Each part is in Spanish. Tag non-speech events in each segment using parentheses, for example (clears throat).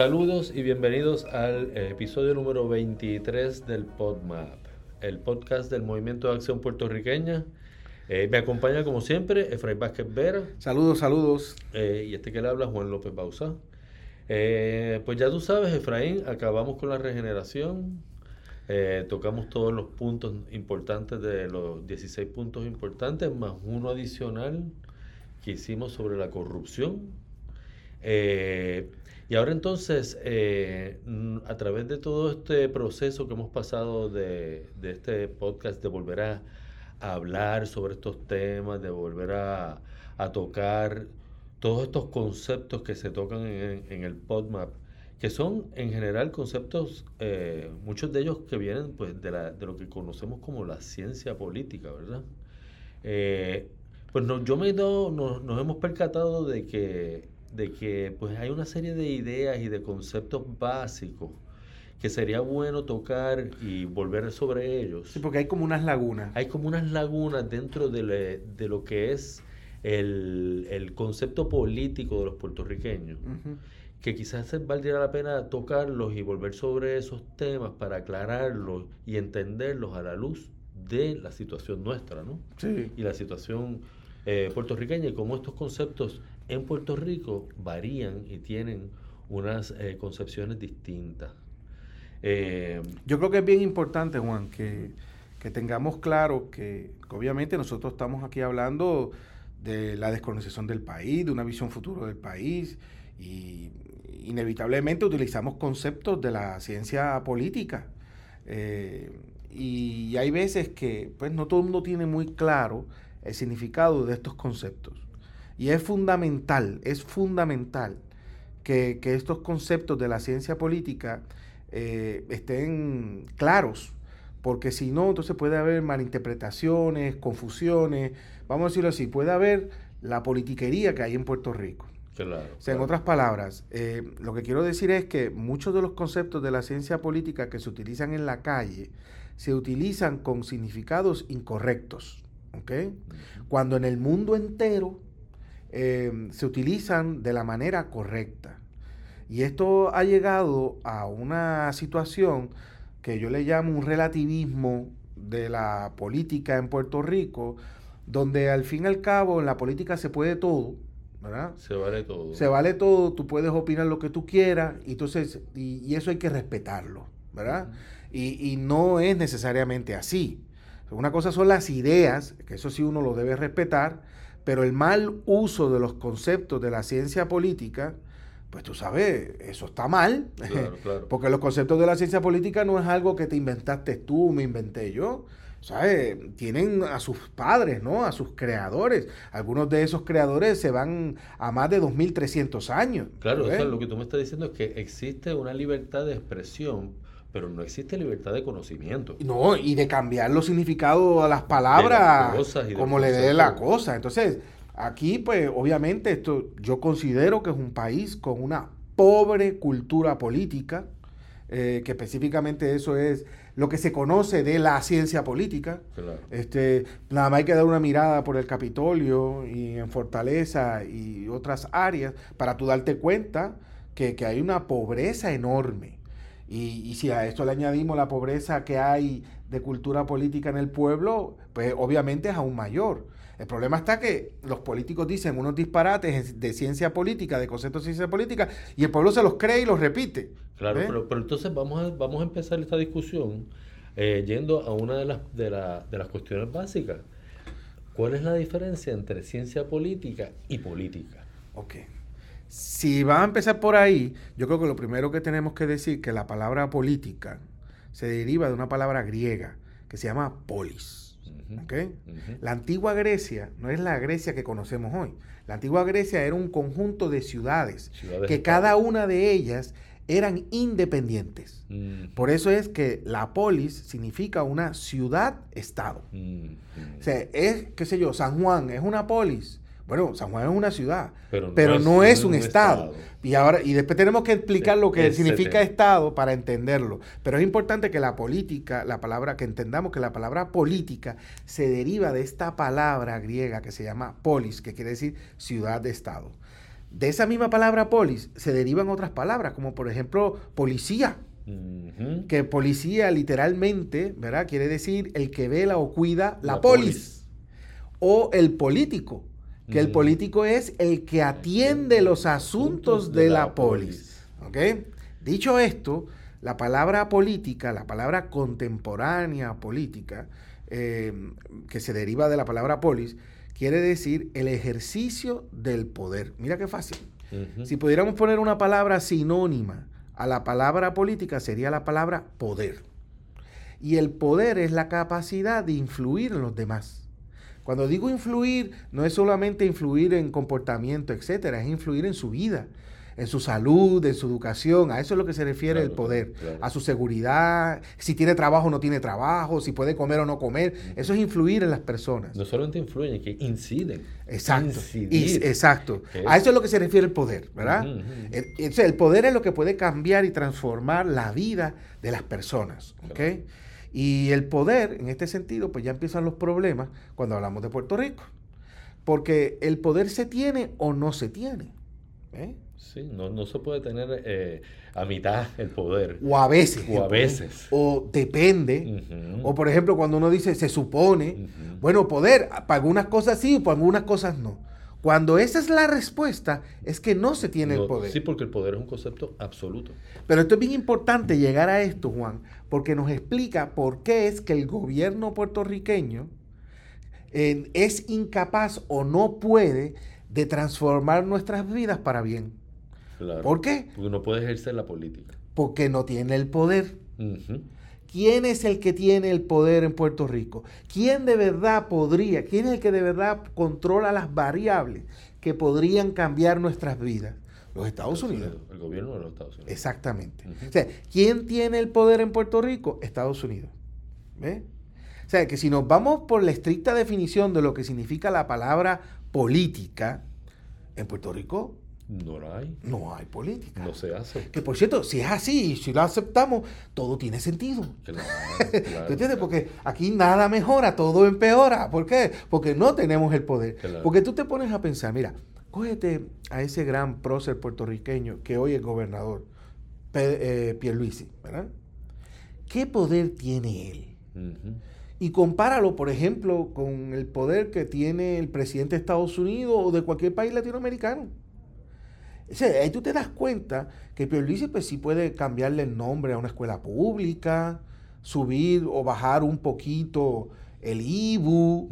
Saludos y bienvenidos al eh, episodio número 23 del PodMap, el podcast del Movimiento de Acción Puertorriqueña. Eh, me acompaña como siempre Efraín Vázquez Vera. Saludos, saludos. Eh, y este que le habla Juan López Bausa. pues ya tú sabes, Efraín, acabamos con la regeneración. tocamos todos los puntos importantes de los 16 puntos importantes, más uno adicional que hicimos sobre la corrupción. Y ahora entonces, eh, a través de todo este proceso que hemos pasado de, este podcast, de volver a, hablar sobre estos temas, de volver a, tocar todos estos conceptos que se tocan en, el PodMap, que son en general conceptos, eh, muchos de ellos que vienen pues, de, la, de, lo que conocemos como la ciencia política, ¿verdad? Eh, pues no, yo me he nos, nos hemos percatado de que de que pues hay una serie de ideas y de conceptos básicos que sería bueno tocar y volver sobre ellos. Sí, porque hay como unas lagunas. Hay como unas lagunas dentro de, lo que es el, concepto político de los puertorriqueños, que quizás valdría la pena tocarlos y volver sobre esos temas para aclararlos y entenderlos a la luz de la situación nuestra, ¿no? Sí. Y la situación eh, puertorriqueña y cómo estos conceptos en Puerto Rico varían y tienen unas eh, concepciones distintas. Eh, Yo creo que es bien importante, Juan, que, tengamos claro que, obviamente nosotros estamos aquí hablando de la descolonización del país, de una visión futuro del país, y inevitablemente utilizamos conceptos de la ciencia política. Eh, y hay veces que pues no todo el mundo tiene muy claro el significado de estos conceptos. Y es fundamental, es fundamental que, estos conceptos de la ciencia política eh, estén claros, porque si no, entonces puede haber malinterpretaciones, confusiones, vamos a decirlo así, puede haber la politiquería que hay en Puerto Rico. Claro, o sea, en otras palabras, eh, lo que quiero decir es que muchos de los conceptos de la ciencia política que se utilizan en la calle se utilizan con significados incorrectos. Cuando en el mundo entero Em, se utilizan de la manera correcta. Y esto ha llegado a una situación que yo le llamo un relativismo de la política en Puerto Rico, donde al fin y al cabo en la política se puede todo, ¿verdad? Se vale todo. Se vale todo, tú puedes opinar lo que tú quieras, y entonces, y, eso hay que respetarlo, ¿verdad? y, y, no es necesariamente así. Una cosa son las ideas, que eso sí uno lo debe respetar, pero el mal uso de los conceptos de la ciencia política, pues tú sabes, eso está mal. (laughs) Porque los conceptos de la ciencia política no es algo que te inventaste tú, me inventé yo. ¿Sabes? Tienen a sus padres, ¿no? A sus creadores. Algunos de esos creadores se van a más de 2.300 años. Claro, o sea, lo que tú me estás diciendo es que existe una libertad de expresión pero no existe libertad de conocimiento. No, y de cambiar los significados a las palabras como le dé la cosa. Entonces, aquí, pues, obviamente, esto yo considero que es un país con una pobre cultura política, eh, que específicamente eso es lo que se conoce de la ciencia política. Este, nada más hay que dar una mirada por el Capitolio y en Fortaleza y otras áreas para tú darte cuenta que, que hay una pobreza enorme y, si a esto le añadimos la pobreza que hay de cultura política en el pueblo, pues obviamente es aún mayor. El problema está que los políticos dicen unos disparates de ciencia política, de conceptos de ciencia política, y el pueblo se los cree y los repite. Claro, pero, pero, entonces vamos a, vamos a empezar esta discusión eh, yendo a una de las, de, la, de las cuestiones básicas. ¿Cuál es la diferencia entre ciencia política y política? Ok. Si va a empezar por ahí, yo creo que lo primero que tenemos que decir que la palabra política se deriva de una palabra griega que se llama polis. La antigua Grecia no es la Grecia que conocemos hoy. La antigua Grecia era un conjunto de ciudades, que cada una de ellas eran independientes. Por eso es que la polis significa una ciudad-estado. O sea, es, qué sé yo, San Juan es una polis. Bueno, San Juan es una ciudad, pero, no, es, un, estado. Y ahora y después tenemos que explicar lo que significa estado para entenderlo. Pero es importante que la política, la palabra que entendamos que la palabra política se deriva de esta palabra griega que se llama polis, que quiere decir ciudad de estado. De esa misma palabra polis se derivan otras palabras, como por ejemplo policía. Que policía literalmente, ¿verdad? Quiere decir el que vela o cuida la, polis. O el político, que el político es el que atiende los asuntos de, la, polis. Dicho esto, la palabra política, la palabra contemporánea política, eh, que se deriva de la palabra polis, quiere decir el ejercicio del poder. Mira qué fácil. Si pudiéramos poner una palabra sinónima a la palabra política, sería la palabra poder. Y el poder es la capacidad de influir en los demás. Cuando digo influir, no es solamente influir en comportamiento, etcétera, es influir en su vida, en su salud, en su educación. A eso es lo que se refiere el poder. A su seguridad, si tiene trabajo o no tiene trabajo, si puede comer o no comer. Eso es influir en las personas. No solamente influyen, que inciden. Exacto. exacto. A eso es lo que se refiere el poder, ¿verdad? el, poder es lo que puede cambiar y transformar la vida de las personas. ¿ok? Y el poder, en este sentido, pues ya empiezan los problemas cuando hablamos de Puerto Rico. Porque el poder se tiene o no se tiene. ¿eh? Sí, no, se puede tener eh, a mitad el poder. O a veces. O a veces. O depende. O por ejemplo, cuando uno dice se supone, bueno, poder, para algunas cosas sí, para algunas cosas no. Cuando esa es la respuesta, es que no se tiene el poder. Sí, porque el poder es un concepto absoluto. Pero esto es bien importante llegar a esto, Juan, porque nos explica por qué es que el gobierno puertorriqueño eh, es incapaz o no puede de transformar nuestras vidas para bien. ¿Por qué? Porque no puede ejercer la política. Porque no tiene el poder. ¿Quién es el que tiene el poder en Puerto Rico? ¿Quién de verdad podría, quién es el que de verdad controla las variables que podrían cambiar nuestras vidas? Los Estados Unidos. El gobierno de los Estados Unidos. Exactamente. O sea, ¿quién tiene el poder en Puerto Rico? Estados Unidos. ¿Ve? O sea, que si nos vamos por la estricta definición de lo que significa la palabra política, en Puerto Rico no la hay. No hay política. No se hace. Que por cierto, si es así, si lo aceptamos, todo tiene sentido. (laughs) Claro, ¿Tú entiendes? Porque aquí nada mejora, todo empeora. ¿Por qué? Porque no tenemos el poder. Porque tú te pones a pensar, mira, cógete a ese gran prócer puertorriqueño que hoy es gobernador, eh, Pierluisi, ¿verdad? ¿Qué poder tiene él? Y compáralo, por ejemplo, con el poder que tiene el presidente de Estados Unidos o de cualquier país latinoamericano ahí tú te das cuenta que Pierluisi pues sí puede cambiarle el nombre a una escuela pública, subir o bajar un poquito el IBU,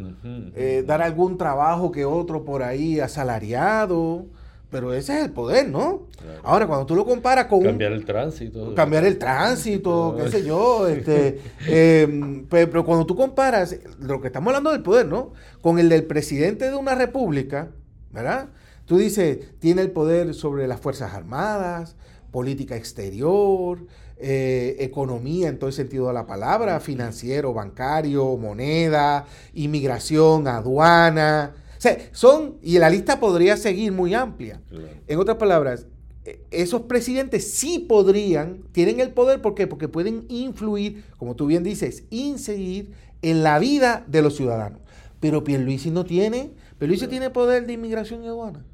eh, dar algún trabajo que otro por ahí asalariado. Pero ese es el poder, ¿no? Ahora, cuando tú lo comparas con... Cambiar el tránsito. Cambiar el tránsito, (laughs) qué sé yo. Este, (laughs) em, pero cuando tú comparas lo que estamos hablando del poder, ¿no? Con el del presidente de una república, ¿verdad? Tú dices, tiene el poder sobre las Fuerzas Armadas, política exterior, eh, economía en todo el sentido de la palabra, financiero, bancario, moneda, inmigración, aduana. O sea, son, y la lista podría seguir muy amplia. En otras palabras, e, esos presidentes sí podrían, tienen el poder, ¿por qué? Porque pueden influir, como tú bien dices, incidir en la vida de los ciudadanos. Pero Pierluisi no tiene, Pierluisi tiene poder de inmigración y aduana.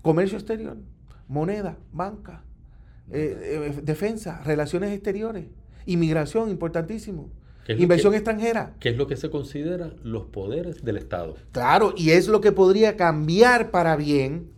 Comercio exterior, moneda, banca, eh, eh, defensa, relaciones exteriores, inmigración, importantísimo. Inversión extranjera. ¿Qué es lo que se considera los poderes del Estado? Claro, y es lo que podría cambiar para bien,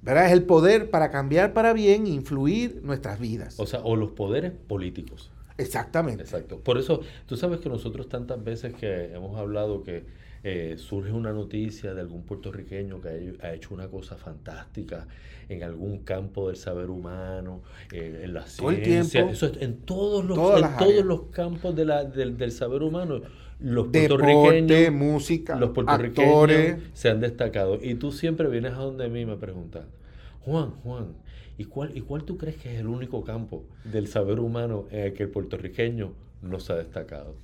¿verdad? Es el poder para cambiar para bien e influir nuestras vidas. O sea, o los poderes políticos. Exactamente. Exacto. Por eso, tú sabes que nosotros tantas veces que hemos hablado que eh, surge una noticia de algún puertorriqueño que ha hecho una cosa fantástica en algún campo del saber humano, eh, en la ciencia, eso en todos los, todos los campos de la, del, saber humano. Los puertorriqueños, música, los puertorriqueños se han destacado. Y tú siempre vienes a donde mí me preguntas, Juan, Juan, ¿y cuál, ¿y cuál tú crees que es el único campo del saber humano en el que el puertorriqueño no se ha destacado?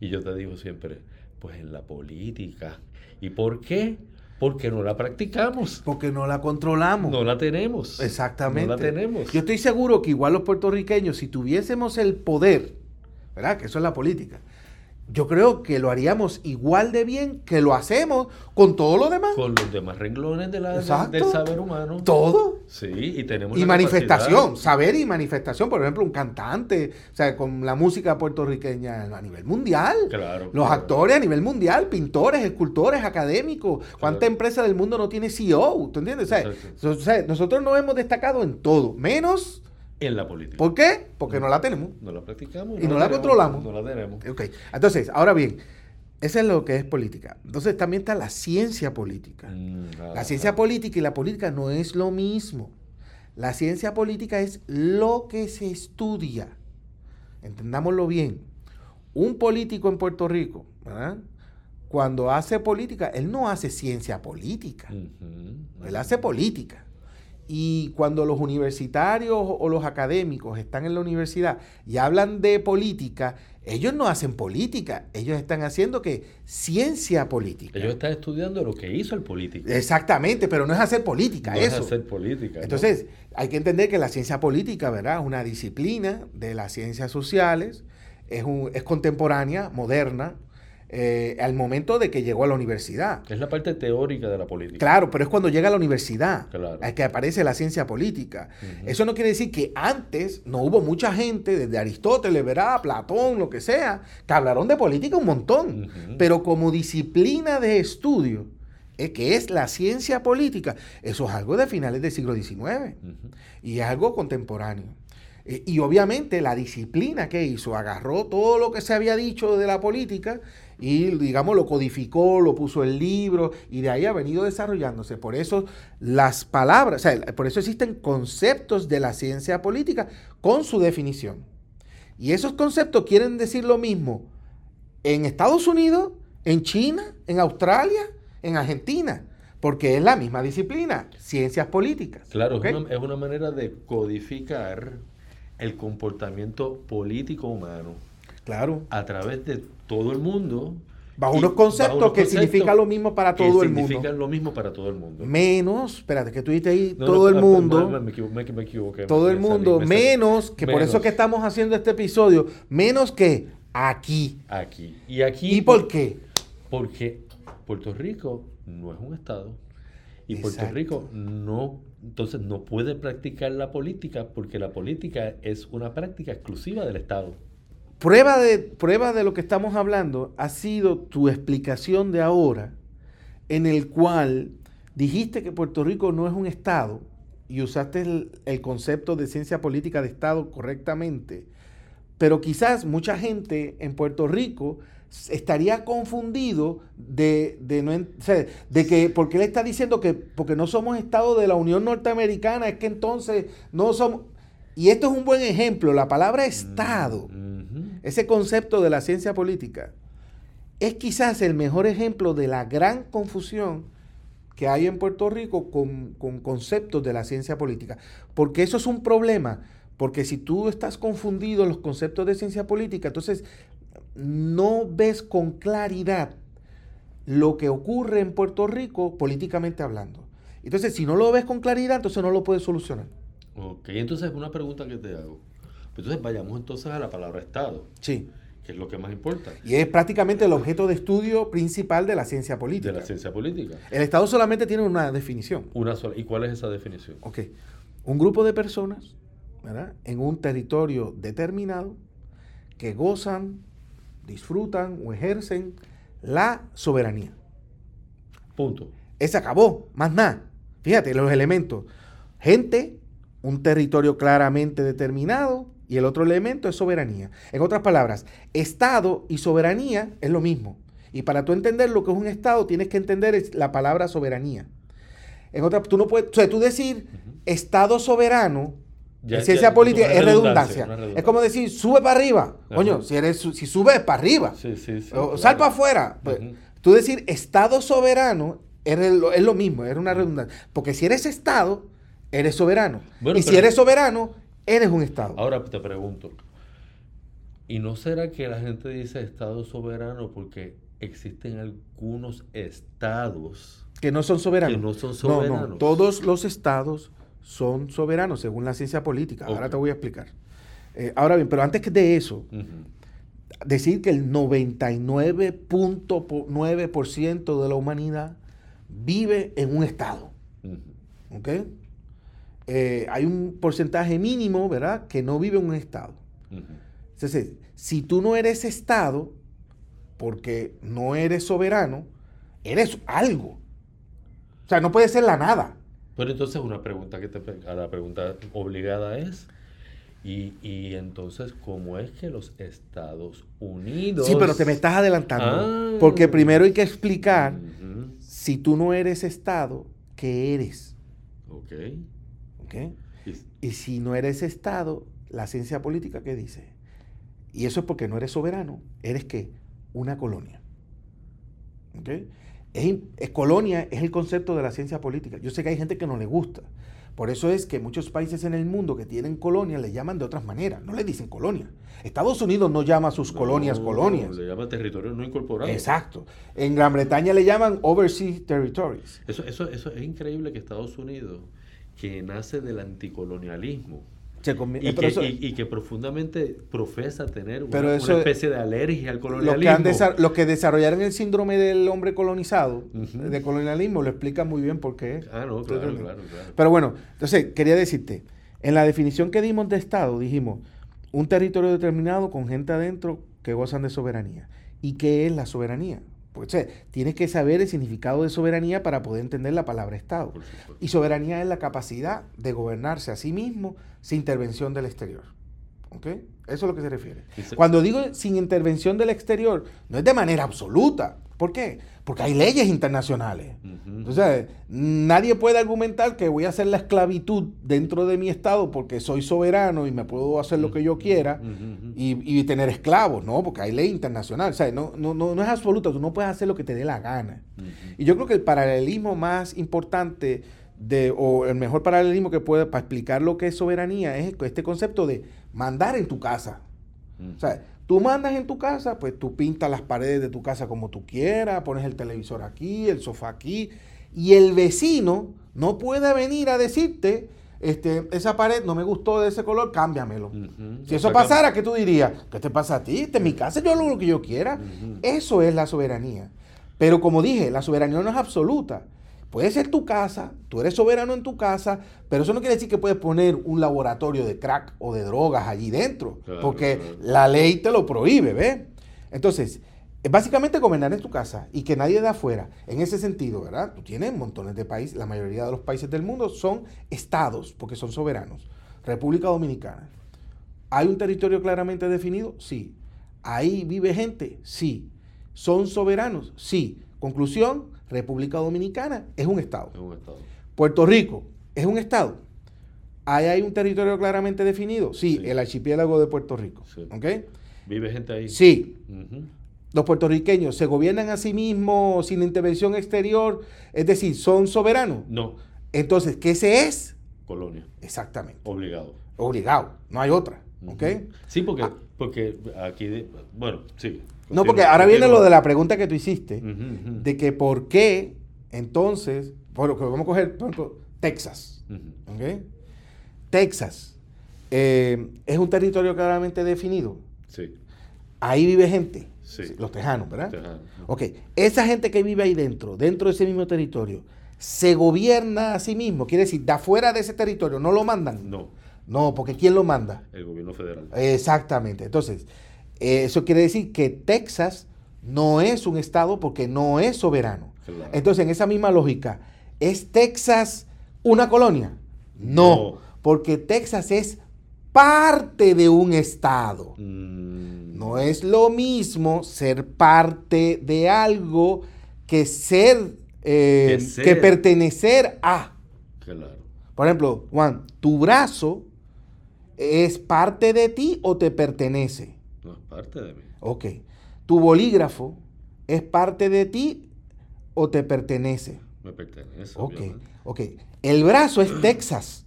Y yo te digo siempre, pues en la política. ¿Y por qué? Porque no la practicamos. Porque no la controlamos. No la tenemos. Exactamente. No la tenemos. Yo estoy seguro que igual los puertorriqueños, si tuviésemos el poder, ¿verdad? Que eso es la política. Yo creo que lo haríamos igual de bien que lo hacemos con todo lo demás. Con los demás renglones de la, del saber humano. Todo. Sí, y tenemos. Y manifestación, saber y manifestación. Por ejemplo, un cantante, o sea, con la música puertorriqueña a nivel mundial. Claro. Los actores a nivel mundial, pintores, escultores, académicos. ¿Cuánta empresa del mundo no tiene CEO? ¿Tú entiendes? o sea, nosotros nos hemos destacado en todo, menos en la política. ¿Por qué? Porque no, la tenemos. No la practicamos. Y no, la, controlamos. No la tenemos. Ok. Entonces, ahora bien, eso es lo que es política. Entonces también está la ciencia política. Mm, la ciencia política y la política no es lo mismo. La ciencia política es lo que se estudia. Entendámoslo bien. Un político en Puerto Rico, ¿verdad? cuando hace política, él no hace ciencia política. Él hace política. Y cuando los universitarios o los académicos están en la universidad y hablan de política, ellos no hacen política, ellos están haciendo que ciencia política. Ellos están estudiando lo que hizo el político. Exactamente, pero no es hacer política, no eso. Es hacer política. Entonces, hay que entender que la ciencia política, ¿verdad? Es una disciplina de las ciencias sociales, es, un, es contemporánea, moderna, eh, al momento de que llegó a la universidad. Es la parte teórica de la política. Claro, pero es cuando llega a la universidad claro. que aparece la ciencia política. Eso no quiere decir que antes no hubo mucha gente, desde Aristóteles, ¿verdad? Platón, lo que sea, que hablaron de política un montón. Pero como disciplina de estudio, eh, que es la ciencia política, eso es algo de finales del siglo XIX y es algo contemporáneo. Eh, y obviamente la disciplina que hizo, agarró todo lo que se había dicho de la política y digamos lo codificó, lo puso en libro y de ahí ha venido desarrollándose. Por eso las palabras, o sea, por eso existen conceptos de la ciencia política con su definición. Y esos conceptos quieren decir lo mismo en Estados Unidos, en China, en Australia, en Argentina, porque es la misma disciplina, ciencias políticas. Claro, es, una, es una manera de codificar el comportamiento político humano. Claro. A través de todo el mundo. Bajo unos conceptos que significan lo mismo para todo el mundo. Significan lo mismo para todo el mundo. Menos, espérate, que tú dijiste ahí, todo el mundo. Me, equivoqué. Todo el mundo, menos, que por eso que estamos haciendo este episodio, menos que aquí. Aquí. ¿Y aquí? ¿Y por qué? Porque Puerto Rico no es un estado. Y Puerto Rico no, entonces no puede practicar la política porque la política es una práctica exclusiva del Estado. Prueba de, prueba de lo que estamos hablando ha sido tu explicación de ahora, en el cual dijiste que Puerto Rico no es un Estado y usaste el, concepto de ciencia política de Estado correctamente, pero quizás mucha gente en Puerto Rico estaría confundido de, de, no, de que, porque él está diciendo que porque no somos Estado de la Unión Norteamericana, es que entonces no somos... Y esto es un buen ejemplo, la palabra Estado. Mm, ese concepto de la ciencia política es quizás el mejor ejemplo de la gran confusión que hay en Puerto Rico con, conceptos de la ciencia política. Porque eso es un problema, porque si tú estás confundido en los conceptos de ciencia política, entonces no ves con claridad lo que ocurre en Puerto Rico políticamente hablando. Entonces, si no lo ves con claridad, entonces no lo puedes solucionar. Ok, entonces una pregunta que te hago. Entonces vayamos entonces a la palabra Estado. Sí. Que es lo que más importa. Y es prácticamente el objeto de estudio principal de la ciencia política. De la ciencia política. El Estado solamente tiene una definición. Una sola. ¿Y cuál es esa definición? Ok. Un grupo de personas, ¿verdad? En un territorio determinado que gozan, disfrutan o ejercen la soberanía. Punto. Ese acabó, más nada. Fíjate los elementos. Gente, un territorio claramente determinado, y el otro elemento es soberanía. En otras palabras, Estado y soberanía es lo mismo. Y para tú entender lo que es un Estado, tienes que entender la palabra soberanía. En otra, tú no puedes, o sea, tú decir Estado soberano, en ciencia política, es redundancia. Es como decir, sube para arriba. Coño, si, eres, si subes para arriba. Sí, sí, o sal para afuera. Pues, tú decir Estado soberano es, es lo mismo, es una redundancia. Porque si eres Estado, eres soberano. y si eres soberano, Eres un Estado. Ahora te pregunto, ¿y no será que la gente dice Estado soberano porque existen algunos estados que no son soberanos? Que no son soberanos. No, todos los estados son soberanos según la ciencia política. Ahora te voy a explicar. Eh, ahora bien, pero antes de eso, decir que el 99.9% de la humanidad vive en un estado. ¿Ok? Eh, hay un porcentaje mínimo, ¿verdad?, que no vive en un estado. Entonces, si tú no eres estado, porque no eres soberano, eres algo. O sea, no puede ser la nada. Pero entonces una pregunta que te la pregunta obligada es y, entonces, ¿cómo es que los Estados Unidos... Sí, pero te me estás adelantando. Ah. porque primero hay que explicar, si tú no eres Estado, ¿qué eres? Ok. Ok. Y, si no eres Estado, la ciencia política, ¿qué dice? Y eso es porque no eres soberano. ¿Eres qué? Una colonia. ¿Ok? Es, colonia es el concepto de la ciencia política. Yo sé que hay gente que no le gusta. Por eso es que muchos países en el mundo que tienen colonias le llaman de otras maneras. No le dicen colonia. Estados Unidos no llama a sus colonias colonias. Le llama territorio no incorporado. Exacto. En Gran Bretaña le llaman overseas territories. Eso, eso, eso es increíble que Estados Unidos, que nace del anticolonialismo, y, que, profundamente profesa tener una, especie de alergia al colonialismo. Los que, desarrollaron el síndrome del hombre colonizado, de colonialismo, lo explican muy bien por qué. Ah, no, claro, claro, Pero bueno, entonces quería decirte, en la definición que dimos de Estado, dijimos un territorio determinado con gente adentro que gozan de soberanía. ¿Y qué es la soberanía? Pues tienes que saber el significado de soberanía para poder entender la palabra Estado. Y soberanía es la capacidad de gobernarse a sí mismo sin intervención del exterior. ¿Ok? Eso es lo que se refiere. Cuando digo sin intervención del exterior, no es de manera absoluta. ¿Por qué? Porque hay leyes internacionales. Entonces, nadie puede argumentar que voy a hacer la esclavitud dentro de mi Estado porque soy soberano y me puedo hacer lo que yo quiera y, tener esclavos, ¿no? Porque hay ley internacional. O sea, no, no, no, no es absoluta, tú no puedes hacer lo que te dé la gana. Y yo creo que el paralelismo más importante de, o el mejor paralelismo que puede para explicar lo que es soberanía es este concepto de mandar en tu casa. O sea, Tú mandas en tu casa, pues tú pintas las paredes de tu casa como tú quieras, pones el televisor aquí, el sofá aquí, y el vecino no puede venir a decirte, este, esa pared no me gustó de ese color, cámbiamelo. Si eso pasara, ¿qué tú dirías? ¿Qué te pasa a ti? Esta es mi casa, yo hago lo que yo quiera. Eso es la soberanía. Pero como dije, la soberanía no es absoluta. Puede ser tu casa, tú eres soberano en tu casa, pero eso no quiere decir que puedes poner un laboratorio de crack o de drogas allí dentro, porque la ley te lo prohíbe, ¿ves? Entonces, básicamente gobernar en tu casa y que nadie de afuera, en ese sentido, ¿verdad? Tú tienes montones de países, la mayoría de los países del mundo son estados, porque son soberanos. República Dominicana. ¿Hay un territorio claramente definido? Sí. ¿Ahí vive gente? Sí. ¿Son soberanos? Sí. Conclusión, República Dominicana es un estado. Puerto Rico es un estado. Ahí hay un territorio claramente definido. Sí, el archipiélago de Puerto Rico. ¿Vive gente ahí? Sí. Los puertorriqueños se gobiernan a sí mismos sin intervención exterior, es decir, son soberanos. No. Entonces, ¿qué se es? Colonia. Exactamente. Obligado. Obligado, no hay otra. ¿Ok? Sí, porque, ah. porque aquí, bueno, sí. No, porque ahora viene lo de la pregunta que tú hiciste, de que por qué entonces, bueno, que vamos a coger, por ejemplo, Texas. Texas eh, es un territorio claramente definido. Sí. Ahí vive gente. Sí. Los tejanos, ¿verdad? Ok. Esa gente que vive ahí dentro, dentro de ese mismo territorio, se gobierna a sí mismo. Quiere decir, de afuera de ese territorio, ¿no lo mandan? No. No, porque ¿quién lo manda? El gobierno federal. Exactamente. Entonces, eso quiere decir que Texas no es un estado porque no es soberano. Entonces, en esa misma lógica, ¿es Texas una colonia? No, porque Texas es parte de un estado. Mm. No es lo mismo ser parte de algo que ser, eh, que, pertenecer a. Por ejemplo, Juan, tu brazo es parte de ti o te pertenece. No, es parte de mí. Ok. ¿Tu bolígrafo es parte de ti o te pertenece? Me pertenece. Ok. Ok. El brazo es (clears throat) Texas.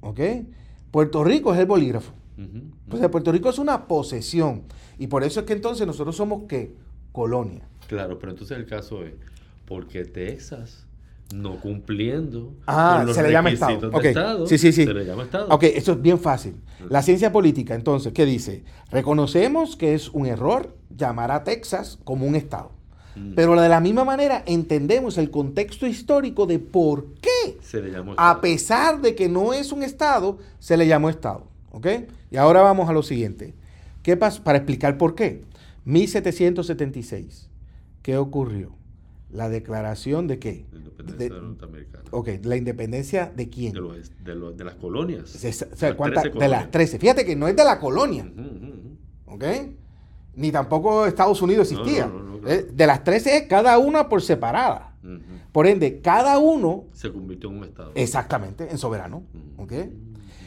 Ok. Puerto Rico es el bolígrafo. Pues Puerto Rico es una posesión. Y por eso es que entonces nosotros somos qué? Colonia. Claro, pero entonces el caso es, porque Texas no cumpliendo ah, con los se le llama Estado. Estado. Sí, sí, sí. Se le llama Estado. Ok, eso es bien fácil. La ciencia política, entonces, ¿qué dice? Reconocemos que es un error llamar a Texas como un Estado. Mm. Pero de la misma manera entendemos el contexto histórico de por qué, se le llamó a pesar de que no es un Estado, se le llamó Estado. ¿Ok? Y ahora vamos a lo siguiente. ¿Qué pasa? Para explicar por qué. 1776. ¿Qué ocurrió? La declaración de qué? La independencia de, norteamericana. Ok, ¿la independencia de quién? De, las colonias. o sea, de las 13. Fíjate que no es de la colonia. ¿Ok? Ni tampoco Estados Unidos existía. Eh, de las 13, cada una por separada. Por ende, cada uno... Se convirtió en un Estado. Exactamente, en soberano. ¿Ok?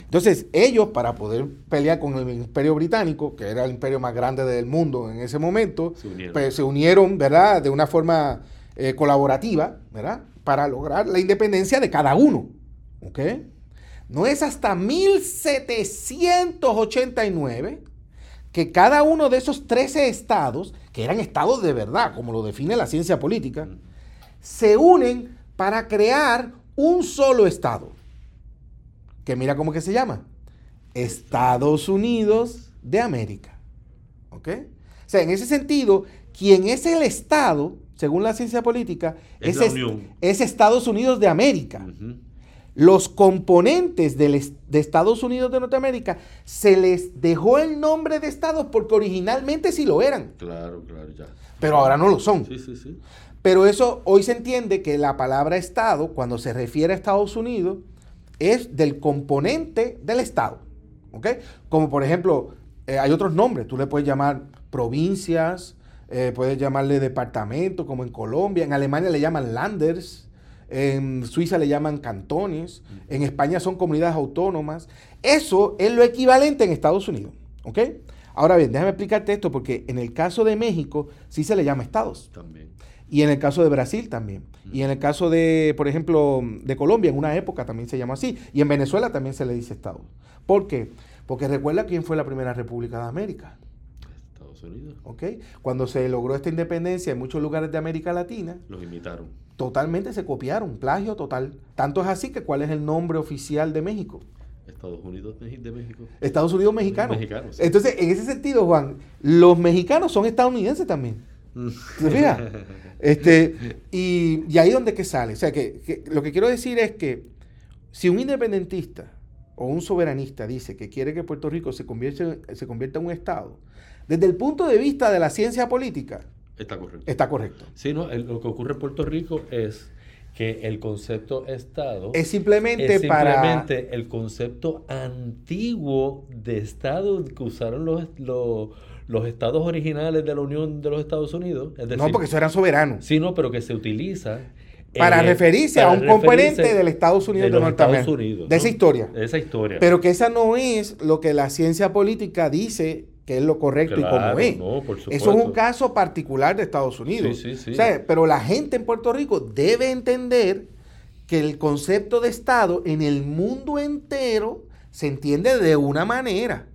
Entonces, ellos, para poder pelear con el imperio británico, que era el imperio más grande del mundo en ese momento, se unieron, pues, se unieron ¿verdad? De una forma eh, colaborativa, ¿verdad? Para lograr la independencia de cada uno. ¿Ok? No es hasta 1789 que cada uno de esos 13 estados, que eran estados de verdad, como lo define la ciencia política, se unen para crear un solo estado que mira cómo que se llama. Estados Unidos de América. ¿Ok? O sea, en ese sentido, quien es el Estado, según la ciencia política, es, es, Estados Unidos de América. Los componentes de Estados Unidos de Norteamérica se les dejó el nombre de Estado porque originalmente sí lo eran. Claro, claro, ya. Pero ahora no lo son. Sí, sí, sí. Pero eso hoy se entiende que la palabra Estado, cuando se refiere a Estados Unidos, es del componente del Estado. ¿ok? Como por ejemplo, eh, hay otros nombres, tú le puedes llamar provincias, eh, puedes llamarle departamento, como en Colombia, en Alemania le llaman landers, en Suiza le llaman cantones, en España son comunidades autónomas. Eso es lo equivalente en Estados Unidos. ¿ok? Ahora bien, déjame explicarte esto porque en el caso de México sí se le llama estados. También. Y en el caso de Brasil también. Y en el caso de, por ejemplo, de Colombia, en una época también se llama así. Y en Venezuela también se le dice Estado. ¿Por qué? Porque recuerda quién fue la primera república de América. Unidos. ¿Ok? Cuando se logró esta independencia en muchos lugares de América Latina. Los imitaron. Totalmente se copiaron, plagio total. Tanto es así que ¿cuál es el nombre oficial de México? Estados Unidos de México. Estados Unidos mexicano. Mexicanos. Entonces, en ese sentido, Juan, los mexicanos son estadounidenses también. (laughs) Este, y, y, ahí donde que sale. O sea, que, lo que quiero decir es que si un independentista o un soberanista dice que quiere que Puerto Rico se, convierta, se convierta en un Estado, desde el punto de vista de la ciencia política, está correcto. Está correcto. Sí, no, lo que ocurre en Puerto Rico es que el concepto Estado es simplemente, es simplemente el concepto antiguo de Estado que usaron los, los los estados originales de la Unión de los Estados Unidos. no, porque eso eran soberanos. Sí, no, pero que se utiliza. Para referirse a un componente del Estados Unidos de, Norteamérica. de esa historia. De esa historia. Pero que esa no es lo que la ciencia política dice que es lo correcto y como es. No, por Eso es un caso particular de Estados Unidos. Sí, sí, sí. pero la gente en Puerto Rico debe entender que el concepto de Estado en el mundo entero se entiende de una manera.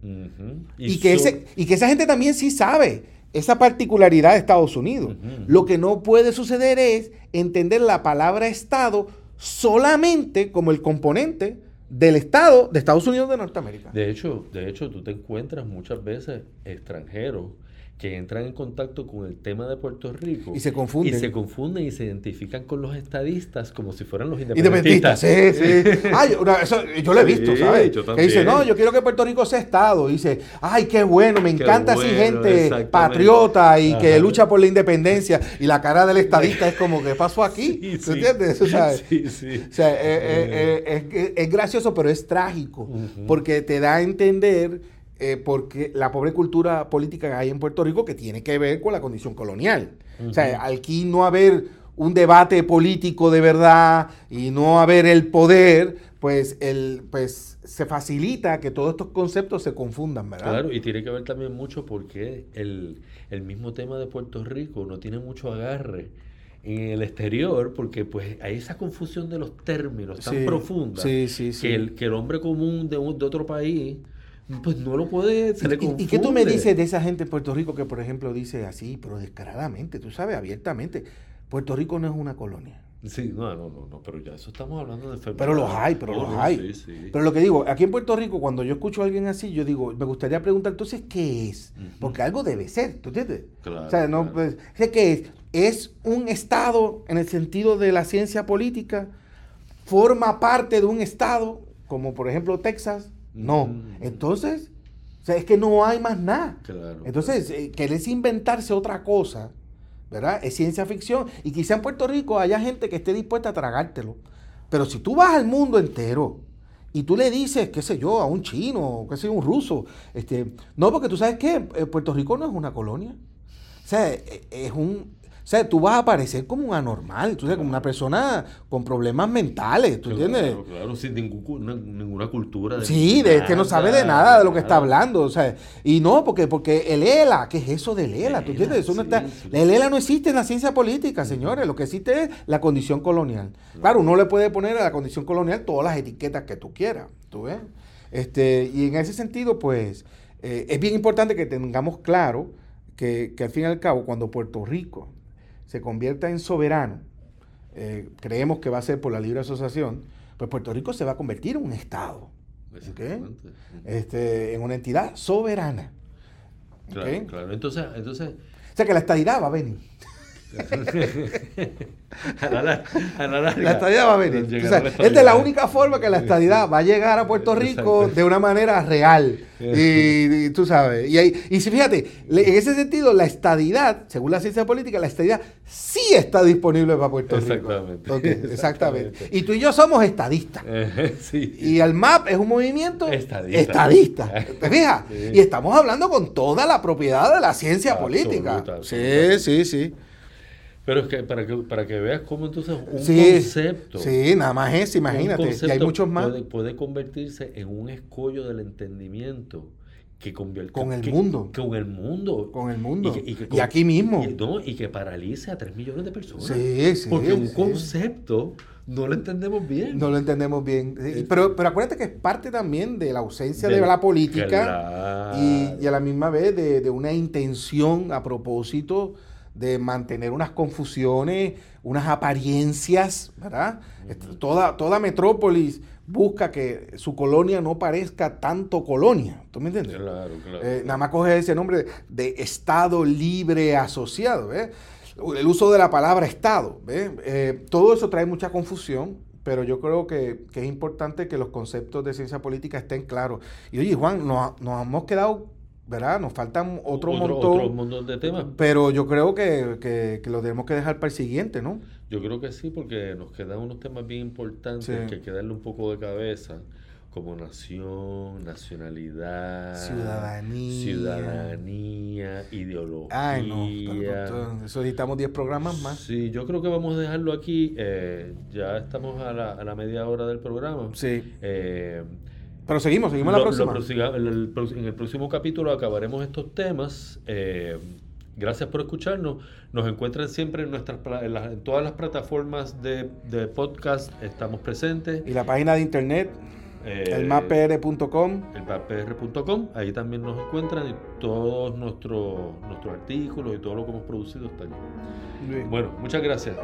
y, que ese, y que esa gente también sí sabe esa particularidad de Estados Unidos. Lo que no puede suceder es entender la palabra Estado solamente como el componente del Estado de Estados Unidos de Norteamérica. De hecho, de hecho, tú te encuentras muchas veces extranjeros que entran en contacto con el tema de Puerto Rico. Y se confunden. Y se confunden y se identifican con los estadistas como si fueran los independentistas. Independentistas, sí, sí. Ay, eso, yo lo he visto, ¿sabes? que dice, no, yo quiero que Puerto Rico sea Estado. Y dice, ay, qué bueno, me encanta así gente patriota y que lucha por la independencia. Y la cara del estadista es como, ¿qué pasó aquí? ¿Tú entiendes? O sea, (laughs) sí, sí. O sea, eh, eh, eh, es, gracioso, pero es trágico. Porque te da a entender eh, porque la pobre cultura política que hay en Puerto Rico que tiene que ver con la condición colonial. O sea, aquí no haber un debate político de verdad y no haber el poder, pues, el, pues se facilita que todos estos conceptos se confundan, ¿verdad? Claro, y tiene que ver también mucho porque el, mismo tema de Puerto Rico no tiene mucho agarre en el exterior porque pues hay esa confusión de los términos tan profunda que, el, que el hombre común de, de otro país pues no lo puede, se ¿Y, ¿Y qué tú me dices de esa gente en Puerto Rico que, por ejemplo, dice así, pero descaradamente, tú sabes, abiertamente, Puerto Rico no es una colonia? Sí, no, no, no, pero ya eso estamos hablando de enfermedades. Pero los hay, pero los hay. Pero lo que digo, aquí en Puerto Rico, cuando yo escucho a alguien así, yo digo, me gustaría preguntar entonces, ¿qué es? Porque algo debe ser, ¿tú entiendes? Claro. O sea, no, pues, ¿qué es? ¿Es un Estado en el sentido de la ciencia política? ¿Forma parte de un Estado, como por ejemplo Texas? No. Entonces, o sea, es que no hay más nada. Claro. Entonces, eh, querés inventarse otra cosa ¿verdad? Es ciencia ficción. Y quizá en Puerto Rico haya gente que esté dispuesta a tragártelo. Pero si tú vas al mundo entero y tú le dices, qué sé yo, a un chino, qué sé yo, un ruso, este, no, porque tú sabes que eh, Puerto Rico no es una colonia. O sea, e, es un, o sea, tú vas a aparecer como un anormal, tú sabes, como una persona con problemas mentales, ¿tú entiendes? Claro, claro, sin ninguna cultura. De sí, de que no sabe de nada de lo que está hablando, o sea, y no, porque, porque el ELA, ¿qué es eso del ELA? ¿Tú entiendes? Eso no está, el ELA no existe en la ciencia política, señores, lo que existe es la condición colonial. Claro, uno le puede poner a la condición colonial todas las etiquetas que tú quieras, ¿tú ves? Este, y en ese sentido, pues, eh, es bien importante que tengamos claro que, que al fin y al cabo, cuando Puerto Rico se convierta en soberano, eh, creemos que va a ser por la libre asociación, pues Puerto Rico se va a convertir en un Estado. Este, en una entidad soberana. Claro, claro. Entonces, entonces. O sea que la estadidad va a venir la, estadidad va a venir. esta es la única forma que la estadidad va a llegar a Puerto Rico de una manera real. Y, tú sabes. Y, y si fíjate, en ese sentido, la estadidad, según la ciencia política, la estadidad sí está disponible para Puerto Rico. Exactamente. exactamente. Y tú y yo somos estadistas. (laughs) Y el MAP es un movimiento estadista. (laughs) ¿Te fijas? Y estamos hablando con toda la propiedad de la ciencia política. Sí, sí, sí. Pero es que para que, para que veas cómo entonces un concepto. Sí, nada más es, imagínate. Y hay muchos más. Puede, convertirse en un escollo del entendimiento que convierte con el mundo. Con el mundo. Con el mundo. Y, aquí mismo. Y, que paralice a 3 millones de personas. Sí, sí. Porque un concepto no lo entendemos bien. No lo entendemos bien. Pero, pero acuérdate que es parte también de la ausencia de, la política y, a la misma vez de, de una intención a propósito de mantener unas confusiones, unas apariencias, ¿verdad? Toda, toda metrópolis busca que su colonia no parezca tanto colonia. ¿Tú me entiendes? Claro, claro. Eh, nada más coge ese nombre de Estado libre asociado, ¿ves? El uso de la palabra Estado, ¿ves? Eh, todo eso trae mucha confusión, pero yo creo que, es importante que los conceptos de ciencia política estén claros. Y oye, Juan, nos, nos hemos quedado ¿verdad? Nos faltan otro, montón, de temas. Pero yo creo que, que, lo tenemos que dejar para el siguiente, ¿no? Yo creo que sí, porque nos quedan unos temas bien importantes que hay que darle un poco de cabeza, como nación, nacionalidad, ciudadanía, ciudadanía ideología. Ay, no, eso necesitamos 10 programas más. Sí, yo creo que vamos a dejarlo aquí. Eh, ya estamos a la, a la media hora del programa. Sí. Eh, pero seguimos, seguimos la próxima. en, el, próximo capítulo acabaremos estos temas. Eh, gracias por escucharnos. Nos encuentran siempre en, nuestras, en, todas las plataformas de, podcast. Estamos presentes. Y la página de internet, eh, el mapr.com. El mapr.com. Ahí también nos encuentran y todos nuestros, nuestros artículos y todo lo que hemos producido está allí. Bueno, muchas gracias.